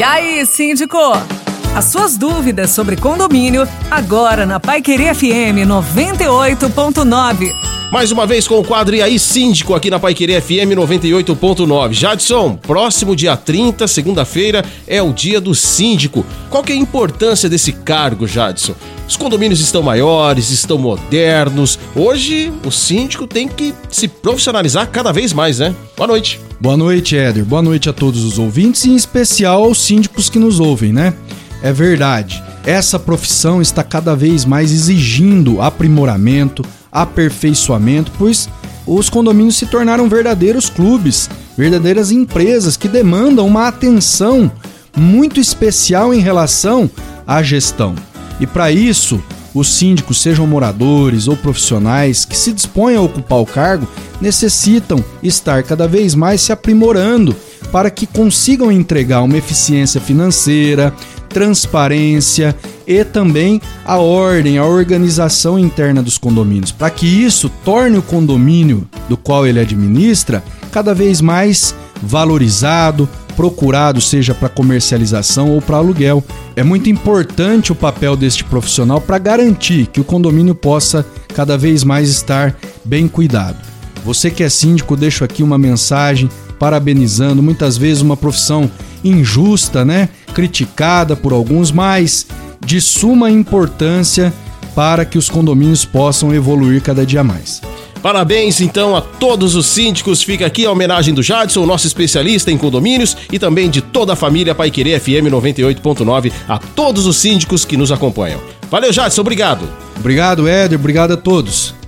E aí, síndico? As suas dúvidas sobre condomínio, agora na Pai Querer FM 98.9. Mais uma vez com o quadro E aí Síndico aqui na Paiquerê FM 98.9. Jadson, próximo dia 30, segunda-feira, é o dia do síndico. Qual que é a importância desse cargo, Jadson? Os condomínios estão maiores, estão modernos. Hoje o síndico tem que se profissionalizar cada vez mais, né? Boa noite. Boa noite, Éder. Boa noite a todos os ouvintes e em especial aos síndicos que nos ouvem, né? É verdade. Essa profissão está cada vez mais exigindo aprimoramento, aperfeiçoamento, pois os condomínios se tornaram verdadeiros clubes, verdadeiras empresas que demandam uma atenção muito especial em relação à gestão. E para isso, os síndicos, sejam moradores ou profissionais que se dispõem a ocupar o cargo, necessitam estar cada vez mais se aprimorando para que consigam entregar uma eficiência financeira, transparência e também a ordem, a organização interna dos condomínios, para que isso torne o condomínio do qual ele administra cada vez mais valorizado, procurado, seja para comercialização ou para aluguel. É muito importante o papel deste profissional para garantir que o condomínio possa cada vez mais estar bem cuidado. Você que é síndico, deixo aqui uma mensagem parabenizando, muitas vezes uma profissão injusta, né? Criticada por alguns, mas de suma importância para que os condomínios possam evoluir cada dia mais. Parabéns então a todos os síndicos. Fica aqui a homenagem do Jadson, nosso especialista em condomínios, e também de toda a família Paiquerê FM 98.9, a todos os síndicos que nos acompanham. Valeu, Jadson, obrigado. Obrigado, Éder, obrigado a todos.